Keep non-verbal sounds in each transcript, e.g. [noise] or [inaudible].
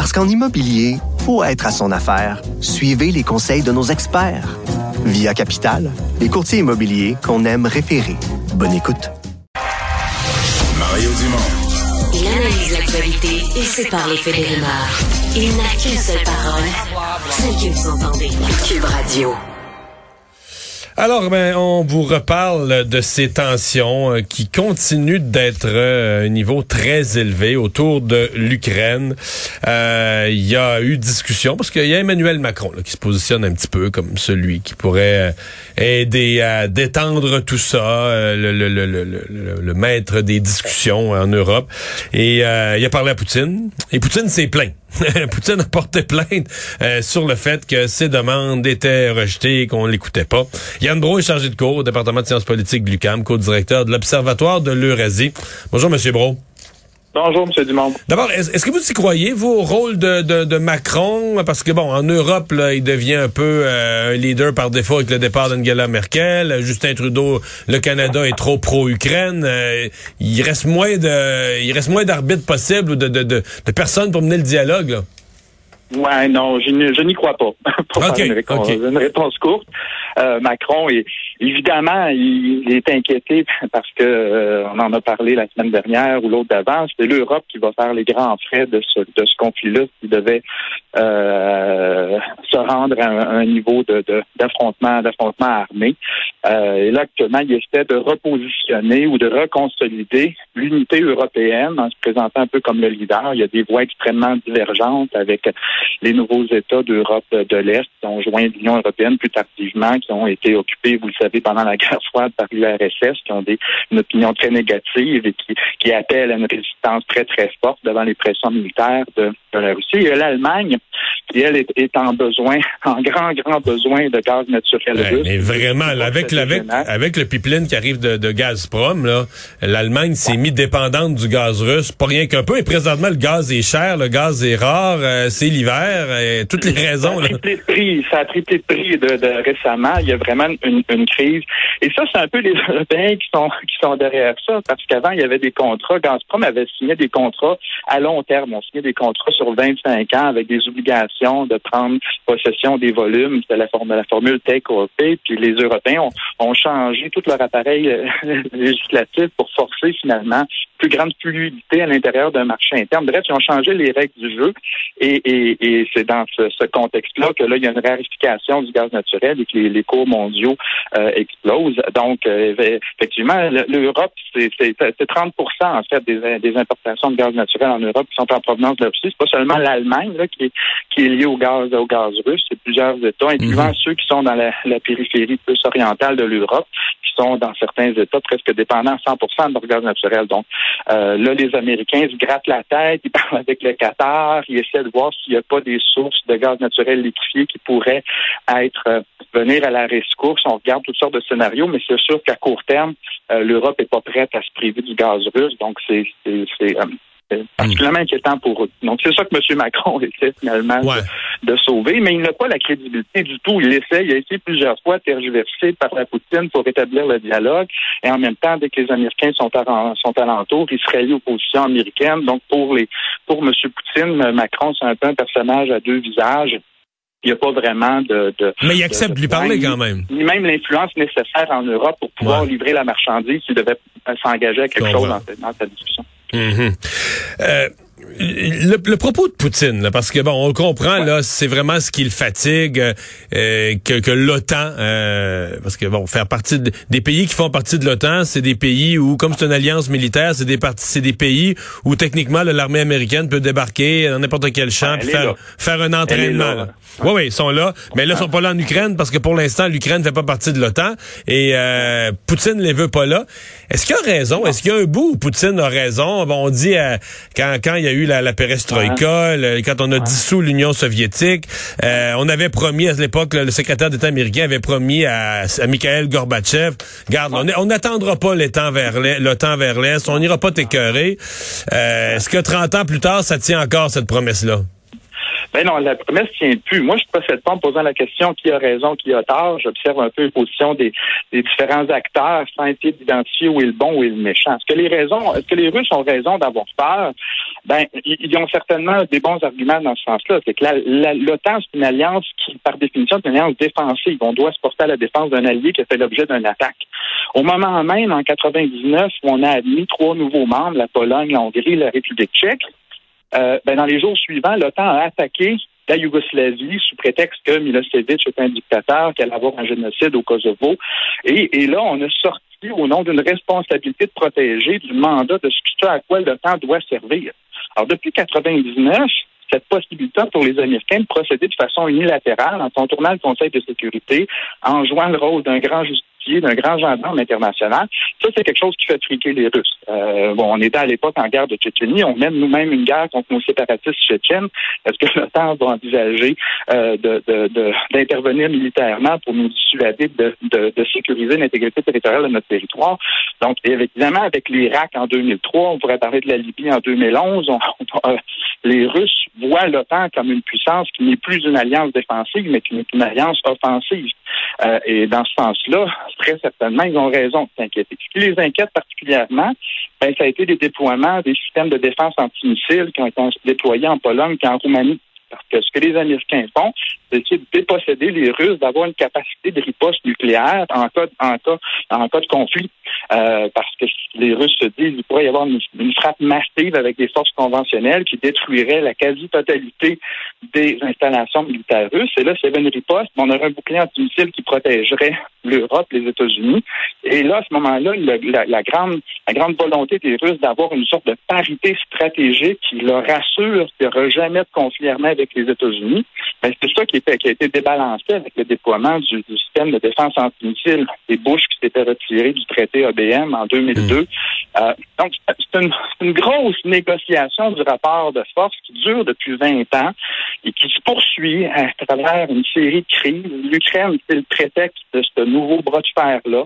Parce qu'en immobilier, faut être à son affaire. Suivez les conseils de nos experts. Via Capital, les courtiers immobiliers qu'on aime référer. Bonne écoute. Mario Dumont. Il analyse l'actualité et sépare les faits des rumeurs. Il n'a qu'une seule parole, celle que vous entendez. Cube Radio. Alors, ben, on vous reparle de ces tensions euh, qui continuent d'être euh, à un niveau très élevé autour de l'Ukraine. Euh, Il y a eu discussion parce qu'il y a Emmanuel Macron qui se positionne un petit peu comme celui qui pourrait aider à détendre tout ça, le, le, le maître des discussions en Europe. Et il a parlé à Poutine. Et Poutine s'est plaint. [laughs] Poutine a porté plainte euh, sur le fait que ses demandes étaient rejetées et qu'on l'écoutait pas. Yann Bro est chargé de cours au département de sciences politiques de l'UQAM, co-directeur de l'Observatoire de l'Eurasie. Bonjour, Monsieur Bro. Bonjour, M. Dumont. D'abord, est-ce que vous y croyez, vous, au rôle de, Macron? Parce que, bon, en Europe, il devient un peu euh, un leader par défaut avec le départ d'Angela Merkel. Justin Trudeau, le Canada est trop pro-Ukraine. Euh, il reste moins de il reste moins d'arbitres possibles ou de, de, de, personnes pour mener le dialogue. Ouais, non, je, n'y crois pas. [laughs] pour okay, une, réponse, okay. une réponse courte. Euh, Macron est évidemment il, est inquiété parce que euh, on en a parlé la semaine dernière ou l'autre d'avant. C'est l'Europe qui va faire les grands frais de ce de ce conflit-là qui devait euh, se rendre à un, un niveau de, d'affrontement d'affrontement armé. Euh, et là actuellement, il essaie de repositionner ou de reconsolider l'unité européenne en se présentant un peu comme le leader. Il y a des voix extrêmement divergentes avec les nouveaux États d'Europe de l'Est qui ont joint l'Union européenne plus tardivement, qui ont été occupés, vous le savez, pendant la guerre froide par l'URSS, qui ont des, une opinion très négative et qui, qui appellent à une résistance très, très forte devant les pressions militaires de, de la Russie. Il y a l'Allemagne qui, elle, est, est, en besoin, en grand, grand besoin de gaz naturel ouais, russe. Mais vraiment, là, avec, avec, avec le pipeline qui arrive de, de Gazprom, là, l'Allemagne s'est mise dépendante du gaz russe, pas rien qu'un peu. Et présentement, le gaz est cher, le gaz est rare, euh, c'est l'hiver, et toutes les raisons. Ça a triplé de prix, ça a triplé de prix de, de récemment. Il y a vraiment une, une crise. Et ça, c'est un peu les [laughs] Européens qui sont qui sont derrière ça, parce qu'avant, il y avait des contrats. Gazprom avait signé des contrats à long terme. On signait des contrats sur 25 ans avec des obligations de prendre possession des volumes. C'était la, forme, la formule take or pay. Puis les Européens ont, ont changé tout leur appareil euh, [laughs] législatif pour forcer finalement plus grande fluidité à l'intérieur d'un marché interne. Bref, ils ont changé les règles du jeu et, et, et c'est dans ce, ce contexte-là que là, il y a une raréfication du gaz naturel et que les, les cours mondiaux euh, explosent. Donc, euh, effectivement, l'Europe, c'est 30% en fait des, des, importations de gaz naturel en Europe qui sont en provenance de la Russie. C'est pas seulement l'Allemagne qui est, qui est liée au gaz au gaz russe, c'est plusieurs États, incluant mm -hmm. ceux qui sont dans la, la périphérie plus orientale de l'Europe, qui sont dans certains États presque dépendants à 100% de leur gaz naturel. Donc, euh, là, les Américains se grattent la tête, ils [laughs] parlent avec le Qatar, ils essaient de voir s'il n'y a pas des sources de gaz naturel liquéfié qui pourraient être euh, venir à la rescousse. On regarde toutes sortes de scénarios, mais c'est sûr qu'à court terme, euh, l'Europe n'est pas prête à se priver du gaz russe, donc c'est particulièrement inquiétant pour eux. Donc, c'est ça que M. Macron [laughs] essaie finalement ouais. de, de, sauver, mais il n'a pas la crédibilité du tout. Il essaie, il a essayé plusieurs fois de tergiverser par la Poutine pour rétablir le dialogue, et en même temps, dès que les Américains sont, à, sont alentour, il se rallie aux positions américaines. Donc, pour les pour M. Poutine, Macron, c'est un peu un personnage à deux visages il n'y a pas vraiment de, de Mais il accepte de, de lui parler quand même. Ni même l'influence nécessaire en Europe pour pouvoir ouais. livrer la marchandise s'il devait s'engager à quelque chose dans, dans cette discussion. Mm -hmm. euh, le, le, propos de Poutine, là, parce que bon, on comprend ouais. là, c'est vraiment ce qui le fatigue, euh, que, que l'OTAN, euh, parce que bon, faire partie de, des pays qui font partie de l'OTAN, c'est des pays où, comme c'est une alliance militaire, c'est des c'est des pays où techniquement l'armée américaine peut débarquer dans n'importe quel champ, ouais, faire, faire un entraînement. Oui, oui, ils sont là, mais là, ils sont pas là en Ukraine parce que pour l'instant, l'Ukraine fait pas partie de l'OTAN et euh, Poutine les veut pas là. Est-ce qu'il a raison? Est-ce qu'il y a un bout où Poutine a raison? Bon, on dit quand quand il y a eu la, la perestroïka, le- quand on a dissous l'Union soviétique. Euh, on avait promis à l'époque, le secrétaire d'État américain avait promis à, à Mikhail Gorbatchev, garde, on n'attendra pas les temps vers l'est- le temps vers l'Est, on n'ira pas t'écœurer. Euh, Est-ce que 30 ans plus tard, ça tient encore cette promesse-là? Ben non, la promesse tient plus. Moi, je ne procède pas en posant la question qui a raison, qui a tort. J'observe un peu les positions des, des différents acteurs sans essayer d'identifier où est le bon, où est le méchant. Est-ce que les raisons, est-ce que les Russes ont raison d'avoir peur? Ben, ils, ont certainement des bons arguments dans ce sens-là. C'est que l'OTAN, c'est une alliance qui, par définition, est une alliance défensive. On doit se porter à la défense d'un allié qui a fait l'objet d'une attaque. Au moment même, en 99, où on a admis trois nouveaux membres, la Pologne, la Hongrie, la République tchèque, euh, ben, dans les jours suivants, l'OTAN a attaqué la Yougoslavie sous prétexte que Milosevic est un dictateur, qu'il allait avoir un génocide au Kosovo. Et, et là, on a sorti au nom d'une responsabilité de protéger du mandat de ce à quoi l'OTAN doit servir. Alors, depuis 99, cette possibilité pour les Américains de procéder de façon unilatérale en contournant le Conseil de sécurité, en jouant le rôle d'un grand d'un grand gendarme international, ça, c'est quelque chose qui fait friquer les Russes. Euh, bon, on était à l'époque en guerre de Tchétchénie, on mène nous-mêmes une guerre contre nos séparatistes tchétchènes. Est-ce que l'OTAN va envisager euh, de- de- de- d'intervenir militairement pour nous dissuader de, de, de sécuriser l'intégrité territoriale de notre territoire? Donc, évidemment, avec l'Irak en 2003, on pourrait parler de la Libye en 2011, on- on- euh, les Russes voient l'OTAN comme une puissance qui n'est plus une alliance défensive, mais qui est une alliance offensive. Euh, et dans ce sens-là, très certainement, ils ont raison de s'inquiéter. Ce qui les inquiète particulièrement, ben, ça a été des déploiements des systèmes de défense antimissiles qui ont été déployés en Pologne et en Roumanie. Parce que ce que les Américains font, c'est de déposséder les Russes d'avoir une capacité de riposte nucléaire en cas, de- conflit. Euh, parce que les Russes se disent qu'il pourrait y avoir une, une frappe massive avec des forces conventionnelles qui détruirait la quasi-totalité des installations militaires russes. Et là, s'il y avait une riposte, on aurait un bouclier antimissile qui protégerait l'Europe, les États-Unis. Et là, à ce moment-là, la, la grande, la grande volonté des Russes d'avoir une sorte de parité stratégique qui leur assure qu'il n'y aura jamais de conflit armé avec les États-Unis, ben, c'est ça qui, était, qui a été débalancé avec le déploiement du, du système de défense antimissile des Bush qui s'était retiré du traité ABM en 2002. Euh, donc, c'est une, c'est une grosse négociation du rapport de force qui dure depuis 20 ans et qui se poursuit à travers une série de crises. L'Ukraine, c'est le prétexte de ce nouveau bras de fer-là.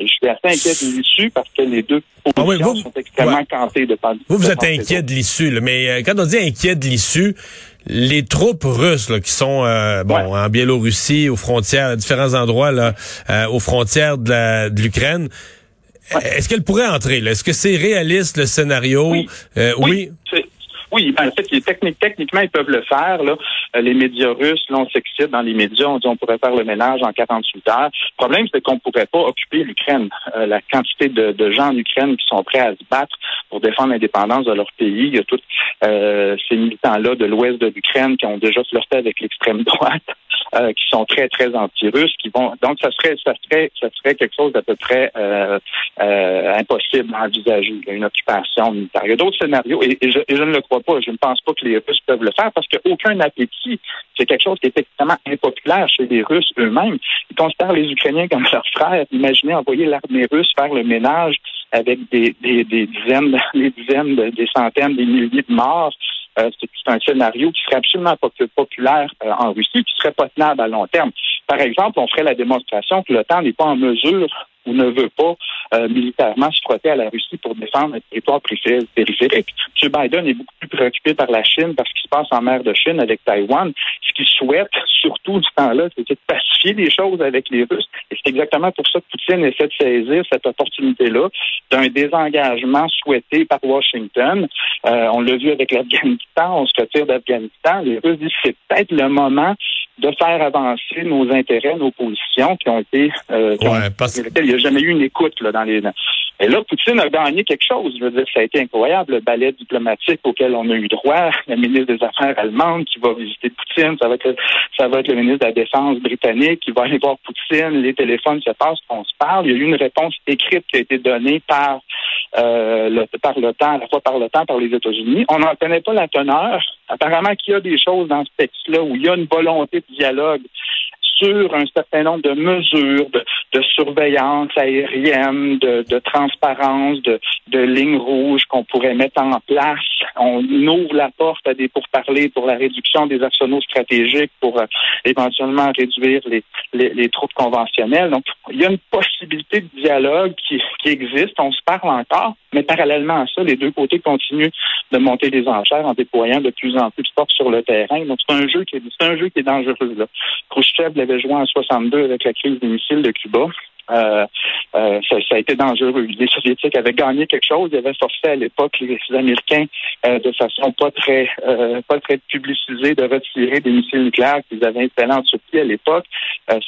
Et je suis assez inquiet de l'issue parce que les deux Ah oui, positions vous- sont extrêmement ouais. cantées de part- Vous, vous êtes inquiet de l'issue, là, mais euh, quand on dit inquiet de l'issue, les troupes russes là, qui sont euh, bon Ouais. en Biélorussie, aux frontières, à différents endroits là, euh, aux frontières de la- de l'Ukraine, est-ce qu'elles pourraient entrer? là? Est-ce que c'est réaliste le scénario? Oui. Oui. Oui, ben, en fait, techniquement, ils peuvent le faire. Là. Euh, Les médias russes, là, on s'excite dans les médias, on dit on pourrait faire le ménage en 48 heures. Le problème, c'est qu'on ne pourrait pas occuper l'Ukraine. Euh, la quantité de, de gens en Ukraine qui sont prêts à se battre pour défendre l'indépendance de leur pays, il y a tous euh, ces militants-là de l'ouest de l'Ukraine qui ont déjà flirté avec l'extrême droite, euh, qui sont très, très anti-russes, qui vont donc ça serait ça serait ça serait quelque chose d'à peu près euh, euh, impossible à envisager, une occupation militaire. Il y a d'autres scénarios, et, je, et je ne le crois pas. Je ne pense pas que les Russes peuvent le faire parce qu'aucun appétit, c'est quelque chose qui est extrêmement impopulaire chez les Russes eux-mêmes. Ils considèrent les Ukrainiens comme leurs frères. Imaginez envoyer l'armée russe faire le ménage avec des, des, des dizaines, [laughs] des dizaines, de- des centaines, des milliers de morts. Euh, c'est un scénario qui serait absolument pas populaire euh, en Russie, qui serait pas tenable à long terme. Par exemple, on ferait la démonstration que l'OTAN n'est pas en mesure ou ne veut pas euh, militairement se à la Russie pour défendre un territoire périphérique. M. Biden est beaucoup plus préoccupé par la Chine, par ce qui se passe en mer de Chine avec Taïwan. Ce qu'il souhaite, surtout du temps-là, c'est de pacifier les choses avec les Russes. Et c'est exactement pour ça que Poutine essaie de saisir cette opportunité-là d'un désengagement souhaité par Washington. Euh, on l'a vu avec l'Afghanistan, on se retire d'Afghanistan. Les Russes disent c'est peut-être le moment de faire avancer nos intérêts, nos positions qui ont été euh, qui ont- parce- il n'y a jamais eu une écoute là, dans les. Et là, Poutine a gagné quelque chose. Je veux dire, ça a été incroyable, le ballet diplomatique auquel on a eu droit. La ministre des Affaires allemande qui va visiter Poutine, ça va être, ça va être le ministre de la Défense britannique qui va aller voir Poutine, les téléphones se passent, on se parle. Il y a eu une réponse écrite qui a été donnée par euh, le, par l'OTAN, à la fois par l'OTAN, par les États-Unis. On n'en connaît pas la teneur. Apparemment qu'il y a des choses dans ce texte-là où il y a une volonté de dialogue sur un certain nombre de mesures de, surveillance aérienne, de, transparence, de, lignes rouges qu'on pourrait mettre en place. On ouvre la porte à des pourparlers pour la réduction des arsenaux stratégiques, pour euh, éventuellement réduire les, troupes conventionnelles. Donc, il y a une possibilité de dialogue qui, qui existe. On se parle encore, mais parallèlement à ça, les deux côtés continuent de monter des enchères en déployant de plus en plus de forces sur le terrain. Donc, c'est un jeu qui est, c'est un jeu qui est dangereux. Là. Khrushchev l'avait joué en 62 avec la crise des missiles de Cuba. Euh, euh, ça, ça, a été dangereux. Les Soviétiques avaient gagné quelque chose. Ils avaient forcé à l'époque les Américains euh, de façon pas très pas très publicisée de retirer des missiles nucléaires qu'ils avaient installés en Turquie à l'époque.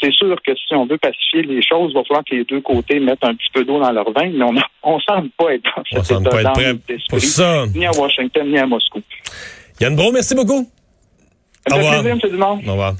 C'est sûr que si on veut pacifier les choses, il va falloir que les deux côtés mettent un petit peu d'eau dans leur vin, mais on [laughs] on semble pas être dans on cet état d'âme ni à Washington ni à Moscou. Yann Bro, merci beaucoup. Au revoir. Plaisir, Au revoir.